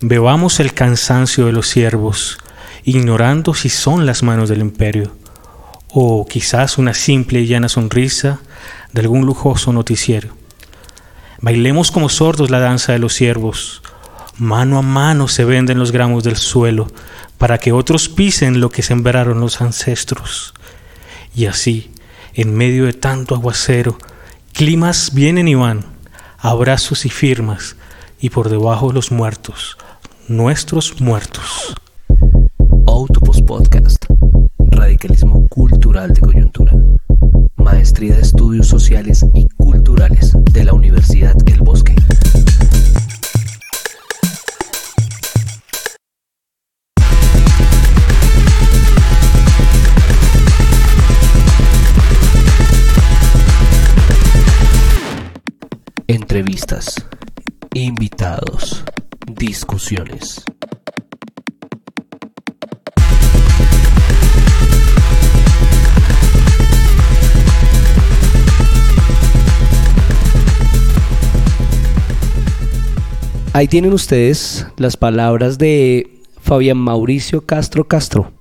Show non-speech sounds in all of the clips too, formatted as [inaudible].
Bebamos el cansancio de los siervos, ignorando si son las manos del imperio, o quizás una simple y llana sonrisa de algún lujoso noticiero. Bailemos como sordos la danza de los siervos, mano a mano se venden los gramos del suelo, para que otros pisen lo que sembraron los ancestros. Y así, en medio de tanto aguacero, climas vienen y van, abrazos y firmas, y por debajo los muertos, nuestros muertos. Autopos Podcast. Radicalismo cultural de coyuntura. Maestría de Estudios Sociales y Culturales de la Universidad El Bosque. Entrevistas, invitados, discusiones. Ahí tienen ustedes las palabras de Fabián Mauricio Castro Castro,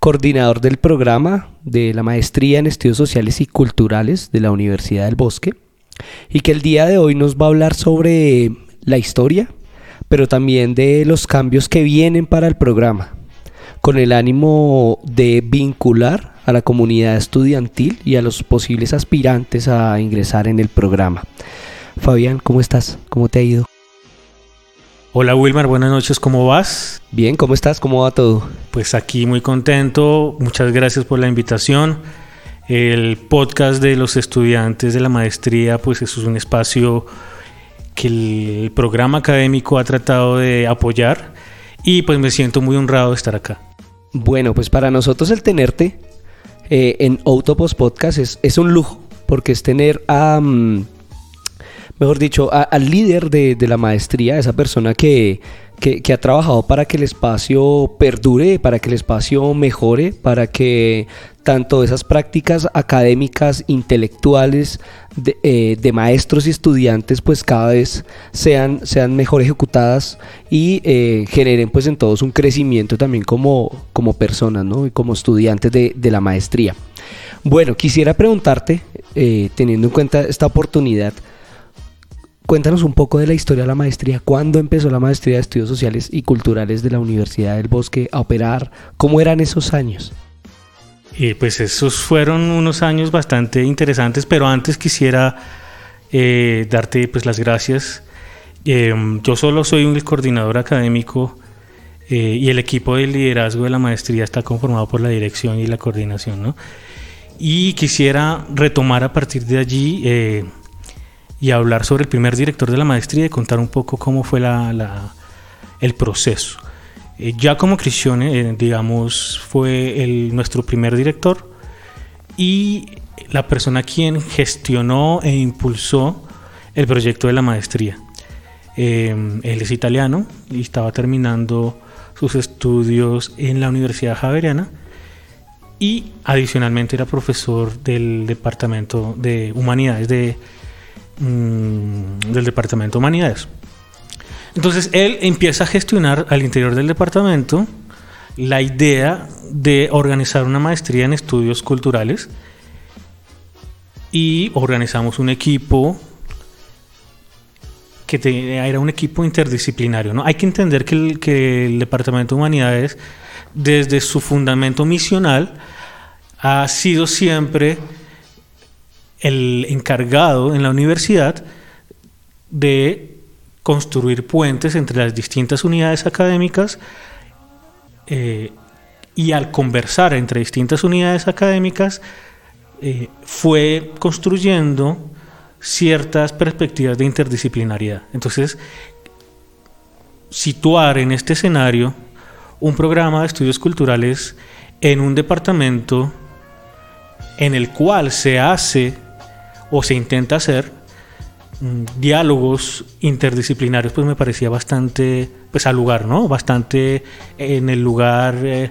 coordinador del programa de la Maestría en Estudios Sociales y Culturales de la Universidad del Bosque, y que el día de hoy nos va a hablar sobre la historia, pero también de los cambios que vienen para el programa, con el ánimo de vincular a la comunidad estudiantil y a los posibles aspirantes a ingresar en el programa. Fabián, ¿cómo estás? ¿Cómo te ha ido? Hola Wilmar, buenas noches, ¿cómo vas? Bien, ¿cómo estás? ¿Cómo va todo? Pues aquí muy contento, muchas gracias por la invitación. El podcast de los estudiantes de la maestría, pues eso es un espacio que el programa académico ha tratado de apoyar y pues me siento muy honrado de estar acá. Bueno, pues para nosotros el tenerte eh, en Autopos Podcast es, un lujo, porque es tener a, mm, mejor dicho, al líder de, la maestría, esa persona que, que, ha trabajado para que el espacio perdure, para que el espacio mejore, para que tanto esas prácticas académicas, intelectuales, de, eh, maestros y estudiantes, pues cada vez sean, sean mejor ejecutadas y eh, generen pues en todos un crecimiento también como, como personas, ¿no? Y como estudiantes de, la maestría. Bueno, quisiera preguntarte, eh, teniendo en cuenta esta oportunidad, Cuéntanos un poco de la historia de la maestría. ¿Cuándo empezó la maestría de estudios sociales y culturales de la Universidad del Bosque a operar? ¿Cómo eran esos años? Y pues esos fueron unos años bastante interesantes, pero antes quisiera eh, darte pues las gracias. Em, yo solo soy un coordinador académico eh, y el equipo de liderazgo de la maestría está conformado por la dirección y la coordinación, ¿no? Y quisiera retomar a partir de allí eh, y hablar sobre el primer director de la maestría y contar un poco cómo fue la, el proceso. Eh, ya como Cristione, eh, digamos, fue el, nuestro primer director y la persona quien gestionó e impulsó el proyecto de la maestría. Eh, él es italiano y estaba terminando sus estudios en la Universidad Javeriana y adicionalmente era profesor del Departamento de Humanidades de Mm, del Departamento de Humanidades. Entonces él empieza a gestionar al interior del departamento la idea de organizar una maestría en estudios culturales y organizamos un equipo que era un equipo interdisciplinario. ¿no? Hay que entender que el, que el Departamento de Humanidades, desde su fundamento misional, ha sido siempre el encargado en la universidad de construir puentes entre las distintas unidades académicas eh, y al conversar entre distintas unidades académicas eh, fue construyendo ciertas perspectivas de interdisciplinariedad. Entonces, situar en este escenario un programa de estudios culturales en un departamento en el cual se hace o se intenta hacer mm, diálogos interdisciplinarios, pues me parecía bastante, pues al lugar, ¿no? Bastante en el lugar... Eh,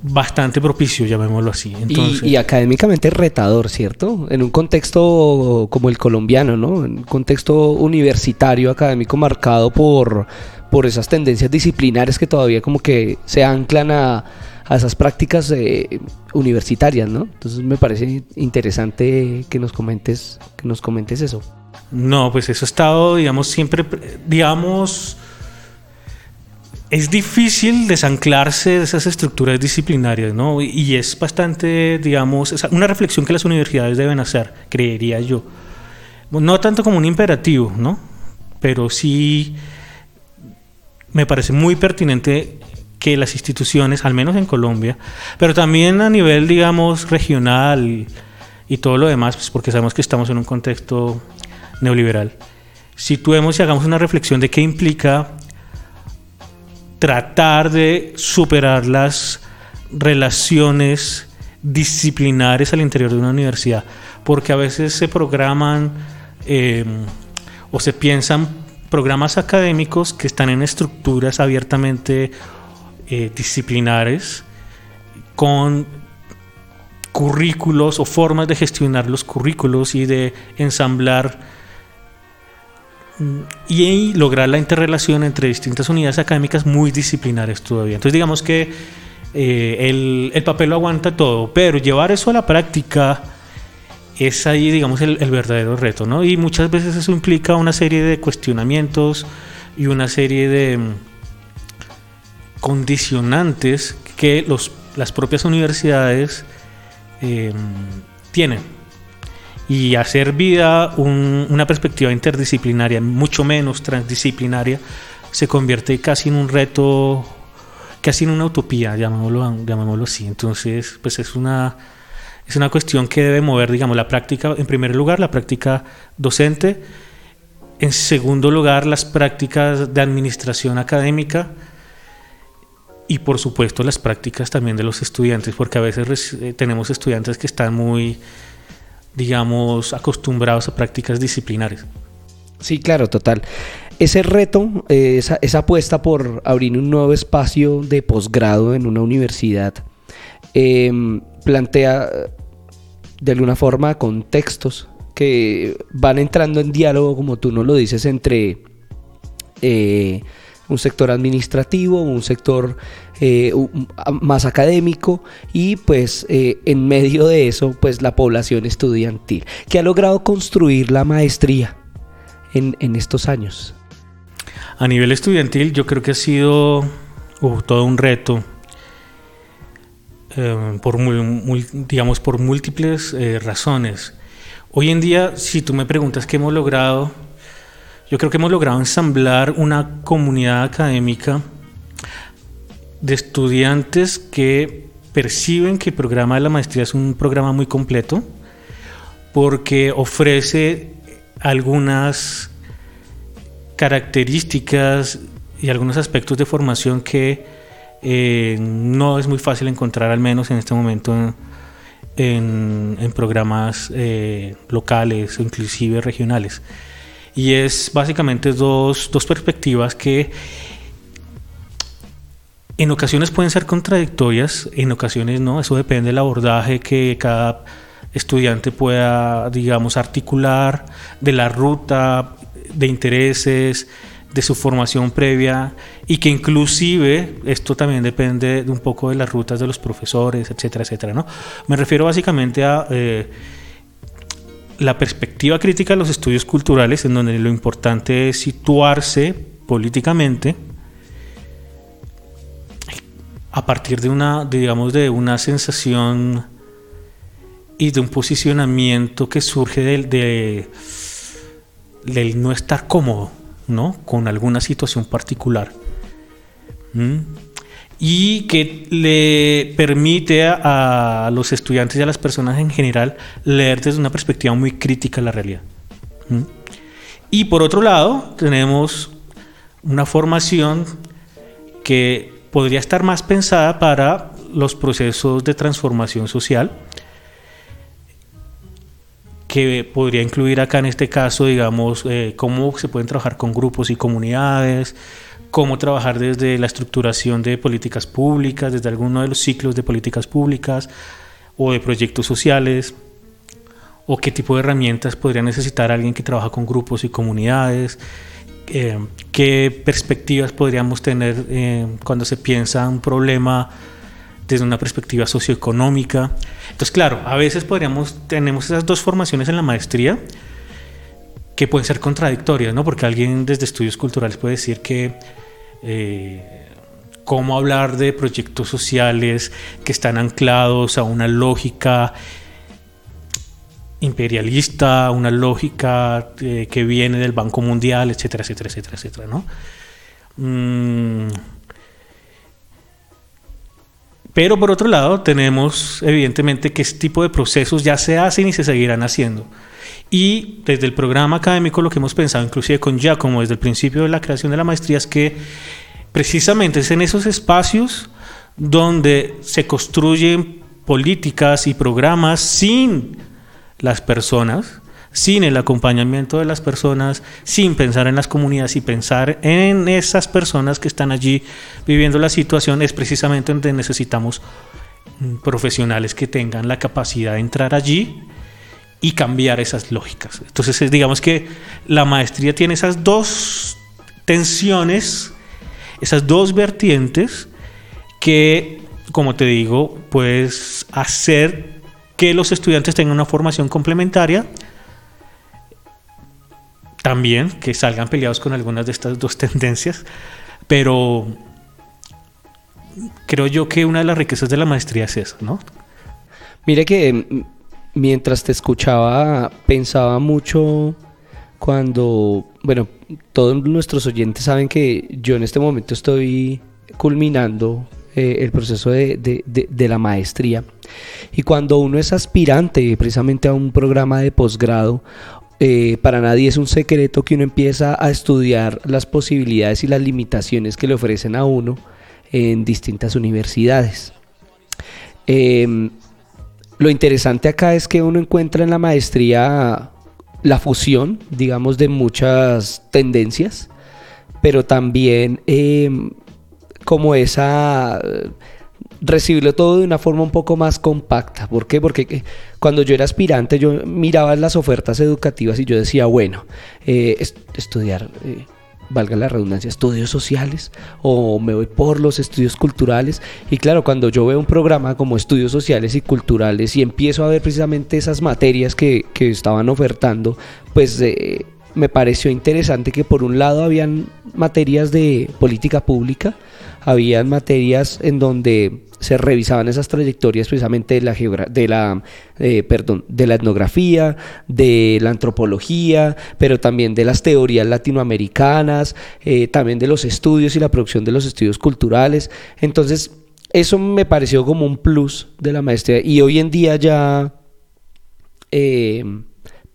bastante propicio, llamémoslo así. y, académicamente retador, ¿cierto? En un contexto como el colombiano, ¿no? En un contexto universitario, académico marcado por, por esas tendencias disciplinares que todavía como que se anclan a, a esas prácticas eh, universitarias, ¿no? Entonces me parece interesante que nos comentes, que nos comentes eso. No, pues eso ha estado, digamos, siempre, digamos, es difícil desanclarse de esas estructuras disciplinarias, ¿no? Y es bastante, digamos, una reflexión que las universidades deben hacer, creería yo. No tanto como un imperativo, ¿no? Pero sí me parece muy pertinente que las instituciones, al menos en Colombia, pero también a nivel, digamos, regional y todo lo demás, pues porque sabemos que estamos en un contexto neoliberal, situemos y hagamos una reflexión de qué implica tratar de superar las relaciones disciplinares al interior de una universidad, porque a veces se programan eh, o se piensan programas académicos que están en estructuras abiertamente eh, disciplinares con currículos o formas de gestionar los currículos y de ensamblar mm, y lograr la interrelación entre distintas unidades académicas muy disciplinares todavía. Entonces digamos que eh, el, el, papel lo aguanta todo, pero llevar eso a la práctica es ahí, digamos, el, el, verdadero reto, ¿no? Y muchas veces eso implica una serie de cuestionamientos y una serie de mm, condicionantes que los, las propias universidades eh, tienen. Y hacer vida un, una perspectiva interdisciplinaria, mucho menos transdisciplinaria, se convierte casi en un reto, casi en una utopía, llamémoslo, llamémoslo así. Entonces, pues es una, es una cuestión que debe mover, digamos, la práctica, en primer lugar, la práctica docente, en segundo lugar, las prácticas de administración académica, y por supuesto las prácticas también de los estudiantes, porque a veces eh, tenemos estudiantes que están muy, digamos, acostumbrados a prácticas disciplinares. Sí, claro, total. Ese reto, eh, esa, esa, apuesta por abrir un nuevo espacio de posgrado en una universidad, eh, plantea de alguna forma contextos que van entrando en diálogo, como tú nos lo dices, entre eh, un sector administrativo, un sector eh, más académico y pues eh, en medio de eso pues la población estudiantil que ha logrado construir la maestría en, en estos años. A nivel estudiantil yo creo que ha sido uh, todo un reto eh, por, digamos, por múltiples razones. Hoy en día, si tú me preguntas qué hemos logrado, yo creo que hemos logrado ensamblar una comunidad académica de estudiantes que perciben que el programa de la maestría es un programa muy completo porque ofrece algunas características y algunos aspectos de formación que eh, no es muy fácil encontrar, al menos en este momento, en, programas eh, locales o inclusive regionales y es básicamente dos, dos perspectivas que en ocasiones pueden ser contradictorias, en ocasiones no, eso depende del abordaje que cada estudiante pueda, digamos, articular, de la ruta, de intereses, de su formación previa y que inclusive esto también depende de un poco de las rutas de los profesores, etcétera, etcétera, ¿no? Me refiero básicamente a... Eh, la perspectiva crítica de los estudios culturales, en donde lo importante es situarse políticamente a partir de una, digamos, de una sensación y de un posicionamiento que surge del, de, del no estar cómodo, ¿no? Con alguna situación particular. ¿Mm? Y que le permite a, los estudiantes y a las personas en general leer desde una perspectiva muy crítica la realidad. ¿Mm? Y por otro lado, tenemos una formación que podría estar más pensada para los procesos de transformación social, que podría incluir acá en este caso, digamos, eh, cómo se pueden trabajar con grupos y comunidades, cómo trabajar desde la estructuración de políticas públicas, desde alguno de los ciclos de políticas públicas o de proyectos sociales, o qué tipo de herramientas podría necesitar alguien que trabaja con grupos y comunidades, eh, qué perspectivas podríamos tener eh, cuando se piensa un problema desde una perspectiva socioeconómica. Entonces, claro, a veces podríamos, tenemos esas dos formaciones en la maestría que pueden ser contradictorias, ¿no? Porque alguien desde estudios culturales puede decir que eh, cómo hablar de proyectos sociales que están anclados a una lógica imperialista, una lógica eh, que viene del Banco Mundial, etcétera, etcétera, etcétera, etcétera, ¿no? Mm. Pero por otro lado, tenemos evidentemente que este tipo de procesos ya se hacen y se seguirán haciendo. Y desde el programa académico lo que hemos pensado, inclusive con Giacomo, desde el principio de la creación de la maestría, es que precisamente es en esos espacios donde se construyen políticas y programas sin las personas, sin el acompañamiento de las personas, sin pensar en las comunidades y pensar en esas personas que están allí viviendo la situación, es precisamente donde necesitamos profesionales que tengan la capacidad de entrar allí y cambiar esas lógicas. Entonces, digamos que la maestría tiene esas dos tensiones, esas dos vertientes que, como te digo, puedes hacer que los estudiantes tengan una formación complementaria, también que salgan peleados con algunas de estas dos [laughs] tendencias, pero creo yo que una de las riquezas de la maestría es eso, ¿no? Mire que mm, mientras te escuchaba pensaba mucho cuando, bueno, todos nuestros oyentes saben que yo en este momento estoy culminando eh, el proceso de, la maestría. Y cuando uno es aspirante precisamente a un programa de posgrado, eh, para nadie es un secreto que uno empieza a estudiar las posibilidades y las limitaciones que le ofrecen a uno en distintas universidades. Em, lo interesante acá es que uno encuentra en la maestría la fusión, digamos, de muchas tendencias, pero también em, como esa recibirlo todo de una forma un poco más compacta. ¿Por qué? Porque eh, cuando yo era aspirante yo miraba las ofertas educativas y yo decía, bueno, eh, estudiar, eh, valga la redundancia, estudios sociales o me voy por los estudios culturales. Y claro, cuando yo veo un programa como estudios sociales y culturales y empiezo a ver precisamente esas materias que, que estaban ofertando, pues me pareció interesante que por un lado habían materias de política pública, habían materias en donde se revisaban esas trayectorias precisamente de la de la eh, perdón de la etnografía de la antropología pero también de las teorías latinoamericanas eh, también de los estudios y la producción de los estudios culturales. Entonces eso me pareció como un plus de la maestría. Y hoy en día ya eh,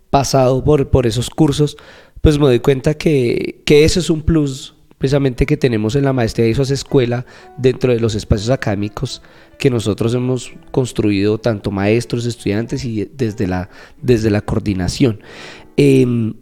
pasado por, por esos cursos pues me doy cuenta que, que eso es un plus precisamente que tenemos en la maestría y eso es escuela dentro de los espacios académicos que nosotros hemos construido tanto maestros, estudiantes y desde la, desde la coordinación. Em,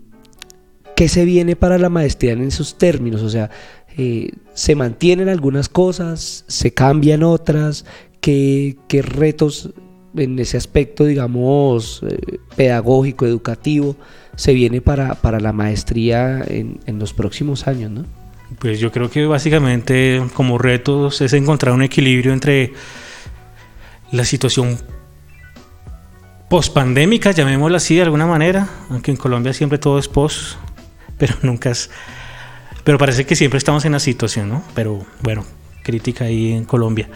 ¿Qué se viene para la maestría en esos términos? O sea, eh, ¿se mantienen algunas cosas? ¿Se cambian otras? ¿Qué, qué retos en ese aspecto, digamos, eh, pedagógico, educativo, se viene para, para la maestría en, en los próximos años, ¿no? Pues yo creo que básicamente como retos es encontrar un equilibrio entre la situación pospandémica, llamémosla así de alguna manera, aunque en Colombia siempre todo es post, pero [laughs] nunca es... Pero parece que siempre estamos en la situación, ¿no? Pero bueno, crítica ahí en Colombia.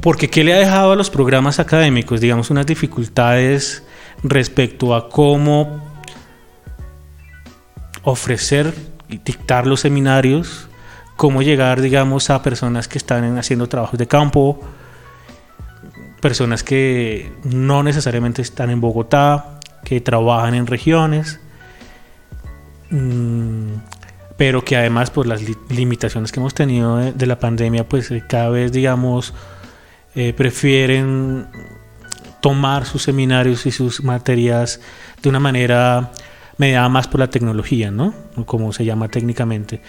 Porque ¿qué le ha dejado a los programas académicos? Digamos, unas dificultades respecto a cómo ofrecer dictar los seminarios, cómo llegar, digamos, a personas que están haciendo trabajos de campo, personas que no necesariamente están en Bogotá, que trabajan en regiones, mm, pero que además por las limitaciones que hemos tenido de, la pandemia, pues eh, cada vez, digamos, eh, prefieren tomar sus seminarios y sus materias de una manera mediada más por la tecnología, ¿no? Como se llama técnicamente,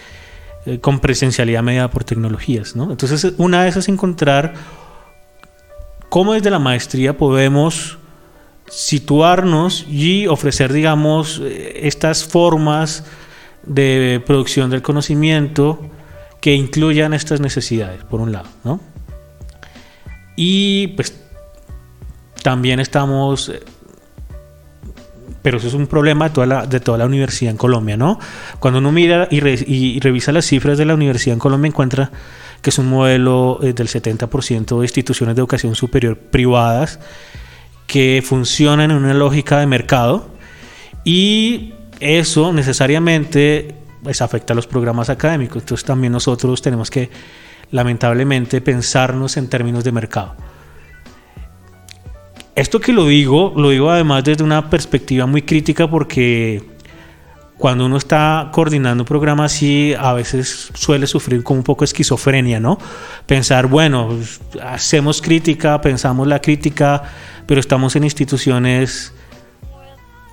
eh, con presencialidad mediada por tecnologías, ¿no? Entonces, una de esas es encontrar cómo desde la maestría podemos situarnos y ofrecer, digamos, eh, estas formas de producción del conocimiento que incluyan estas necesidades, por un lado, ¿no? Y pues también estamos, eh, pero eso es un problema de toda la, de toda la universidad en Colombia, ¿no? Cuando uno mira y, revisa las cifras de la universidad en Colombia, encuentra que es un modelo eh, del 70% de instituciones de educación superior privadas que funcionan en una lógica de mercado y eso necesariamente pues, afecta a los programas académicos. Entonces también nosotros tenemos que lamentablemente pensarnos en términos de mercado. Esto que lo digo, lo digo además desde una perspectiva muy crítica porque cuando uno está coordinando un programa así, a veces suele sufrir como un poco esquizofrenia, ¿no? Pensar, bueno, hacemos crítica, pensamos la crítica, pero estamos en instituciones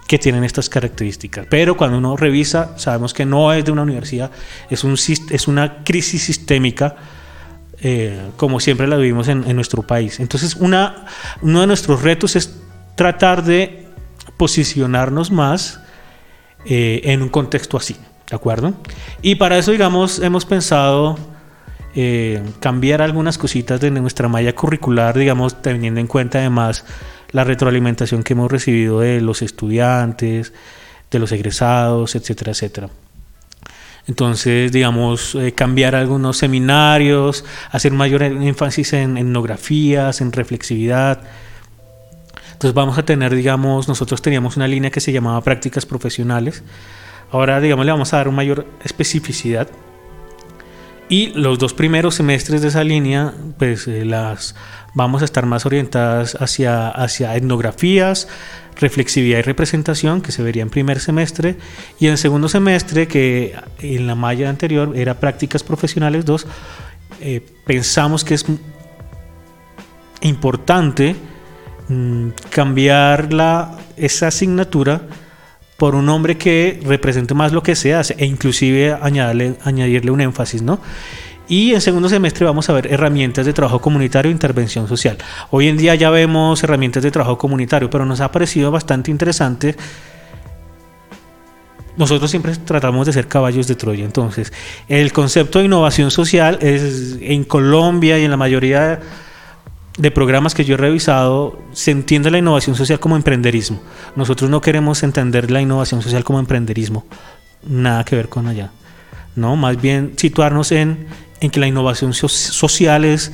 que tienen estas características. Pero cuando uno revisa, sabemos que no es de una universidad, es, un, es una crisis sistémica, eh, como siempre la vivimos en, nuestro país. Entonces, una, uno de nuestros retos es tratar de posicionarnos más eh, en un contexto así, ¿de acuerdo? Y para eso, digamos, hemos pensado eh, cambiar algunas cositas de nuestra malla curricular, digamos, teniendo en cuenta además la retroalimentación que hemos recibido de los estudiantes, de los egresados, etcétera, etcétera. Entonces, digamos, eh, cambiar algunos seminarios, hacer mayor énfasis en etnografías, en reflexividad. Entonces vamos a tener, digamos, nosotros teníamos una línea que se llamaba prácticas profesionales. Ahora, digamos, le vamos a dar una mayor especificidad. Y los dos primeros semestres de esa línea, pues eh, las vamos a estar más orientadas hacia, hacia etnografías, reflexividad y representación, que se vería en primer semestre, y en segundo semestre, que en la malla anterior era prácticas profesionales 2, eh, pensamos que es importante mm, cambiar la, esa asignatura por un nombre que represente más lo que se hace e inclusive añadirle, añadirle un énfasis, ¿no? Y en segundo semestre vamos a ver herramientas de trabajo comunitario e intervención social. Hoy en día ya vemos herramientas de trabajo comunitario, pero nos ha parecido bastante interesante. Nosotros siempre tratamos de ser caballos de Troya. Entonces, el concepto de innovación social es en Colombia y en la mayoría de programas que yo he revisado, se entiende la innovación social como emprenderismo. Nosotros no queremos entender la innovación social como emprenderismo. Nada que ver con allá. ¿no? Más bien situarnos en en que la innovación social es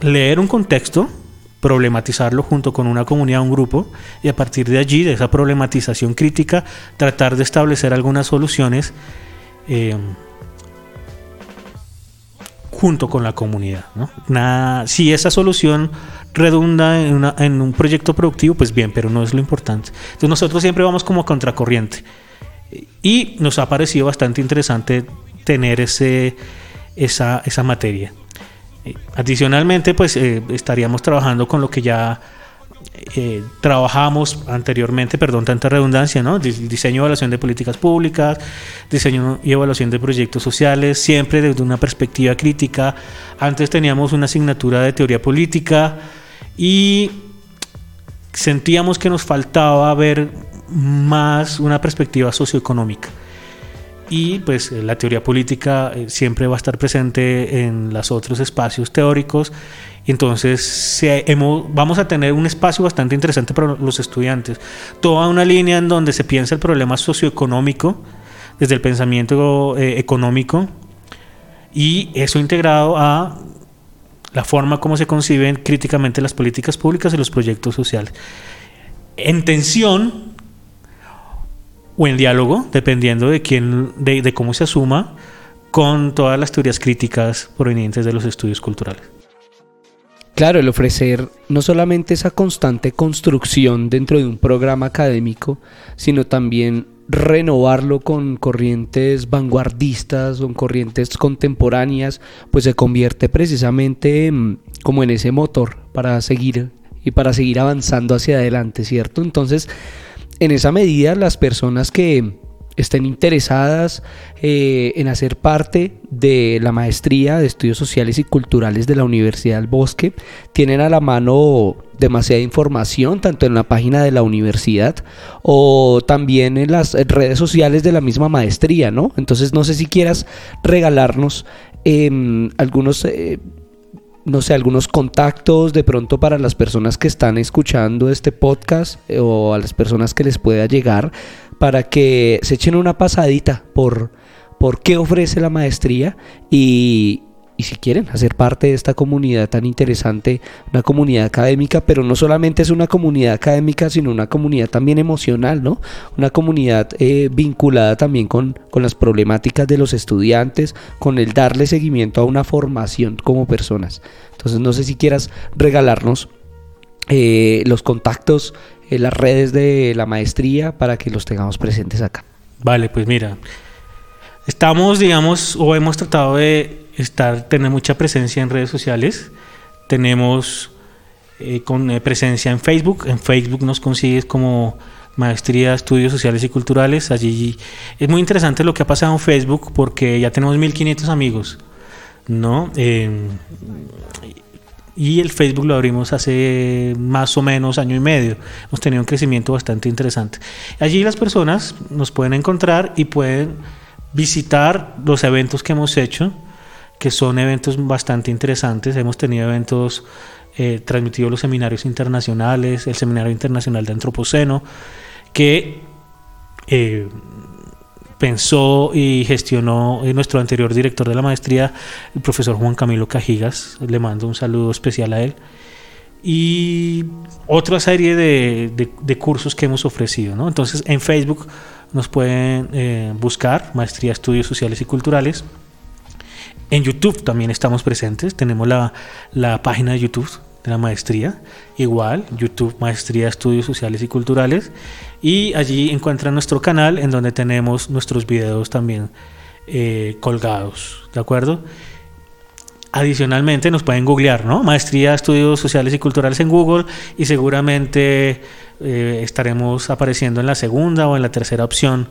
leer un contexto, problematizarlo junto con una comunidad, un grupo, y a partir de allí, de esa problematización crítica, tratar de establecer algunas soluciones eh, junto con la comunidad. si esa solución redunda en, en, un proyecto productivo, pues bien, pero no es lo importante. Entonces nosotros siempre vamos como contracorriente. Y nos ha parecido bastante interesante tener ese, esa, esa materia. Eh, adicionalmente, pues eh, estaríamos trabajando con lo que ya eh, trabajamos anteriormente, perdón, tanta redundancia, ¿no? Diseño y evaluación de políticas públicas, diseño y evaluación de proyectos sociales, siempre desde una perspectiva crítica. Antes teníamos una asignatura de teoría política y sentíamos que nos faltaba ver más una perspectiva socioeconómica y pues la teoría política eh, siempre va a estar presente en los otros espacios teóricos. Entonces vamos a tener un espacio bastante interesante para los estudiantes. Toda una línea en donde se piensa el problema socioeconómico desde el pensamiento eh, económico y eso integrado a la forma como se conciben críticamente las políticas públicas y los proyectos sociales. En tensión o en diálogo, dependiendo de quién, de, cómo se asuma, con todas las teorías críticas provenientes de los estudios culturales. Claro, el ofrecer no solamente esa constante construcción dentro de un programa académico, sino también renovarlo con corrientes vanguardistas, con corrientes contemporáneas, pues se convierte precisamente como en ese motor para seguir y para seguir avanzando hacia adelante, ¿cierto? Entonces, en esa medida las personas que, estén interesadas eh, en hacer parte de la maestría de estudios sociales y culturales de la Universidad del Bosque, tienen a la mano demasiada información, tanto en la página de la universidad o también en las redes sociales de la misma maestría, ¿no? Entonces no sé si quieras regalarnos em, algunos... Eh, no sé, algunos contactos de pronto para las personas que están escuchando este podcast eh, o a las personas que les pueda llegar para que se echen una pasadita por, por qué ofrece la maestría y, y si quieren hacer parte de esta comunidad tan interesante, una comunidad académica, pero no solamente es una comunidad académica, sino una comunidad también emocional, ¿no? Una comunidad eh, vinculada también con, con las problemáticas de los estudiantes, con el darle seguimiento a una formación como personas. Entonces no sé si quieras regalarnos eh, los contactos, eh, las redes de la maestría para que los tengamos presentes acá. Vale, pues mira, estamos, digamos, o hemos tratado de estar, tener mucha presencia en redes sociales. Tenemos eh, con eh, presencia en Facebook. En Facebook nos consigues como Maestría Estudios Sociales y Culturales. Allí es muy interesante lo que ha pasado en Facebook porque ya tenemos 1500 amigos, ¿no? Y el Facebook lo abrimos hace más o menos año y medio. Hemos tenido un crecimiento bastante interesante. Allí las personas nos pueden encontrar y pueden visitar los eventos que hemos hecho que son eventos bastante interesantes. Hemos tenido eventos eh, transmitidos los seminarios internacionales, el Seminario Internacional de Antropoceno, que eh, pensó y gestionó eh, nuestro anterior director de la maestría, el profesor Juan Camilo Cajigas. Le mando un saludo especial a él. Y otra serie de, cursos que hemos ofrecido. ¿no? Entonces en Facebook nos pueden eh, buscar Maestría Estudios Sociales y Culturales en YouTube también estamos presentes. Tenemos la, página de YouTube de la maestría. Igual, YouTube Maestría Estudios Sociales y Culturales. Y allí encuentran nuestro canal en donde tenemos nuestros videos también eh, colgados. ¿De acuerdo? Adicionalmente nos pueden googlear, ¿no? Maestría Estudios Sociales y Culturales en Google y seguramente eh, estaremos apareciendo en la segunda o en la tercera opción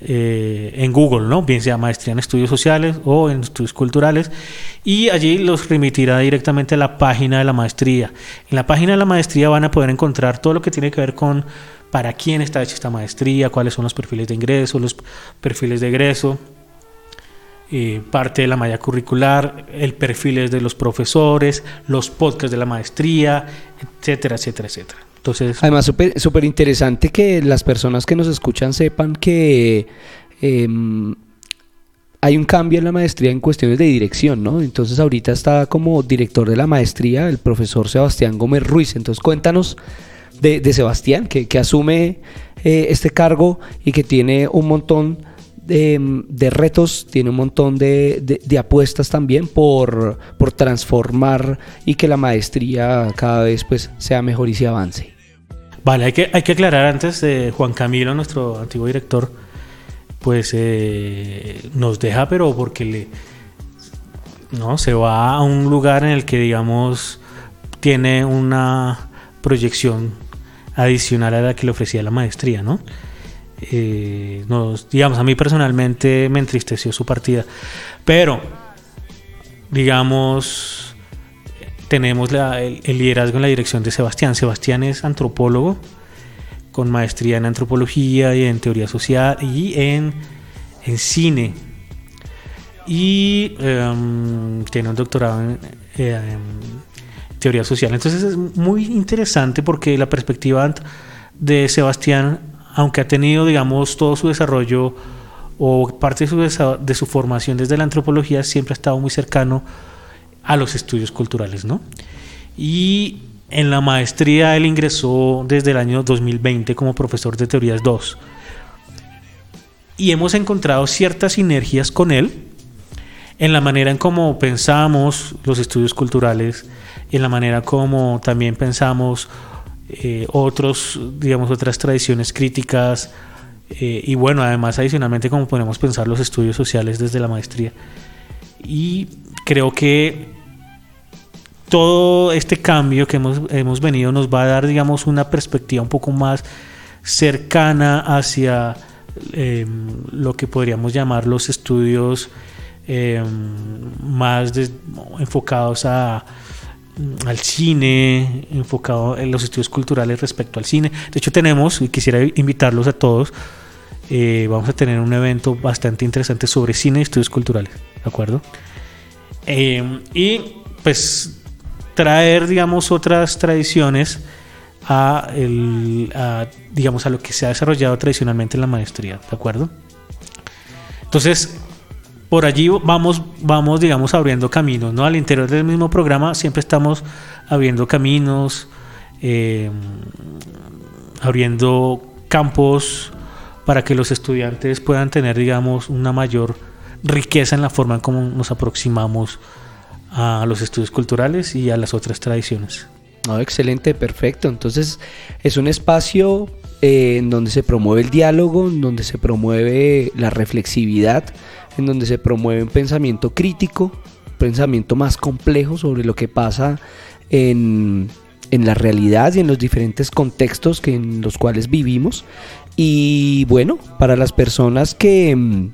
eh, en Google, ¿no? bien sea maestría en estudios sociales o en estudios culturales, y allí los remitirá directamente a la página de la maestría. En la página de la maestría van a poder encontrar todo lo que tiene que ver con para quién está hecha esta maestría, cuáles son los perfiles de ingreso, los perfiles de egreso, eh, parte de la malla curricular, el perfil de los profesores, los podcasts de la maestría, etcétera, etcétera, etcétera. Además, súper interesante que las personas que nos escuchan sepan que em, hay un cambio en la maestría en cuestiones de dirección, ¿no? Entonces, ahorita está como director de la maestría el profesor Sebastián Gómez Ruiz. Entonces, cuéntanos de, Sebastián, que, asume eh, este cargo y que tiene un montón de, retos, tiene un montón de, apuestas también por, por, transformar y que la maestría cada vez pues, sea mejor y se avance. Vale, hay que, hay que aclarar antes Juan Camilo, nuestro antiguo director, pues eh, nos deja, pero porque le no se va a un lugar en el que digamos tiene una proyección adicional a la que le ofrecía la maestría, ¿no? Eh, digamos, a mí personalmente me entristeció su partida. Pero, digamos, tenemos el, liderazgo en la dirección de Sebastián. Sebastián es antropólogo con maestría en antropología y en teoría social y en, en cine. Y em, tiene un doctorado en, en teoría social. Entonces es muy interesante porque la perspectiva de Sebastián aunque ha tenido, digamos, todo su desarrollo o parte de su, de su formación desde la antropología, siempre ha estado muy cercano a los estudios culturales, ¿no? Y en la maestría él ingresó desde el año 2020 como profesor de teorías 2. Y hemos encontrado ciertas sinergias con él en la manera en cómo pensamos los estudios culturales, en la manera como también pensamos eh, otros, digamos, otras tradiciones críticas eh, y bueno, además adicionalmente como podemos pensar los estudios sociales desde la maestría. Y creo que todo este cambio que hemos, hemos venido nos va a dar, digamos, una perspectiva un poco más cercana hacia em, lo que podríamos llamar los estudios em, más enfocados a, al cine, enfocado en los estudios culturales respecto al cine. De hecho tenemos, y quisiera invitarlos a todos, eh, vamos a tener un evento bastante interesante sobre cine y estudios culturales, ¿de acuerdo? Em, y pues traer, digamos, otras tradiciones a, el, digamos, a lo que se ha desarrollado tradicionalmente en la maestría, ¿de acuerdo? Entonces, por allí vamos, vamos, digamos, abriendo caminos, ¿no? Al interior del mismo programa siempre estamos abriendo caminos, em, abriendo campos para que los estudiantes puedan tener, digamos, una mayor riqueza en la forma en cómo nos aproximamos a los estudios culturales y a las otras tradiciones. Excelente, perfecto. Entonces es un espacio eh, en donde se promueve el diálogo, en donde se promueve la reflexividad, en donde se promueve un pensamiento crítico, un pensamiento más complejo sobre lo que pasa en, en la realidad y en los diferentes contextos que, en los cuales vivimos y bueno, para las personas que, mm,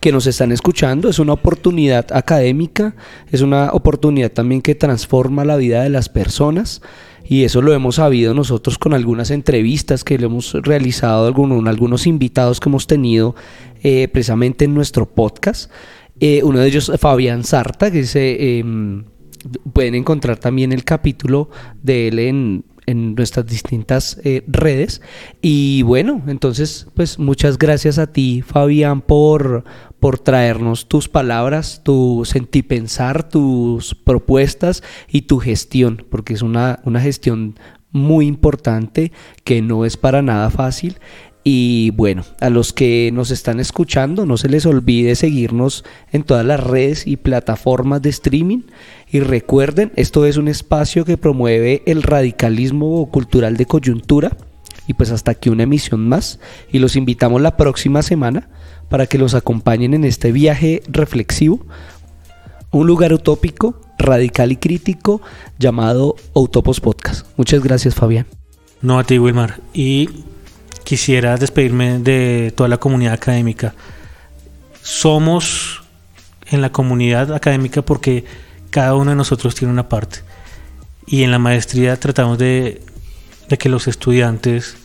que nos están escuchando, es una oportunidad académica, es una oportunidad también que transforma la vida de las personas y eso lo hemos sabido nosotros con algunas entrevistas que le hemos realizado algunos, algunos invitados que hemos tenido eh, precisamente en nuestro podcast. Eh, uno de ellos, Fabián Sarta, que se, em, pueden encontrar también el capítulo de él en en nuestras distintas eh, redes. Y bueno, entonces, pues muchas gracias a ti, Fabián, por, por traernos tus palabras, tu sentipensar, tus propuestas y tu gestión, porque es una, una gestión muy importante que no es para nada fácil y bueno, a los que nos están escuchando, no se les olvide seguirnos en todas las redes y plataformas de streaming. Y recuerden, esto es un espacio que promueve el radicalismo cultural de coyuntura. Y pues hasta aquí una emisión más. Y los invitamos la próxima semana para que los acompañen en este viaje reflexivo. Un lugar utópico, radical y crítico llamado Autopos Podcast. Muchas gracias, Fabián. No a ti, Wilmar. Y quisiera despedirme de toda la comunidad académica. Somos en la comunidad académica porque cada uno de nosotros tiene una parte. Y en la maestría tratamos de, de que los estudiantes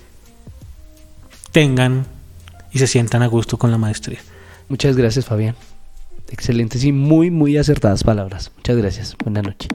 tengan y se sientan a gusto con la maestría. Muchas gracias, Fabián. Excelentes y muy, muy acertadas palabras. Muchas gracias. Buenas noches.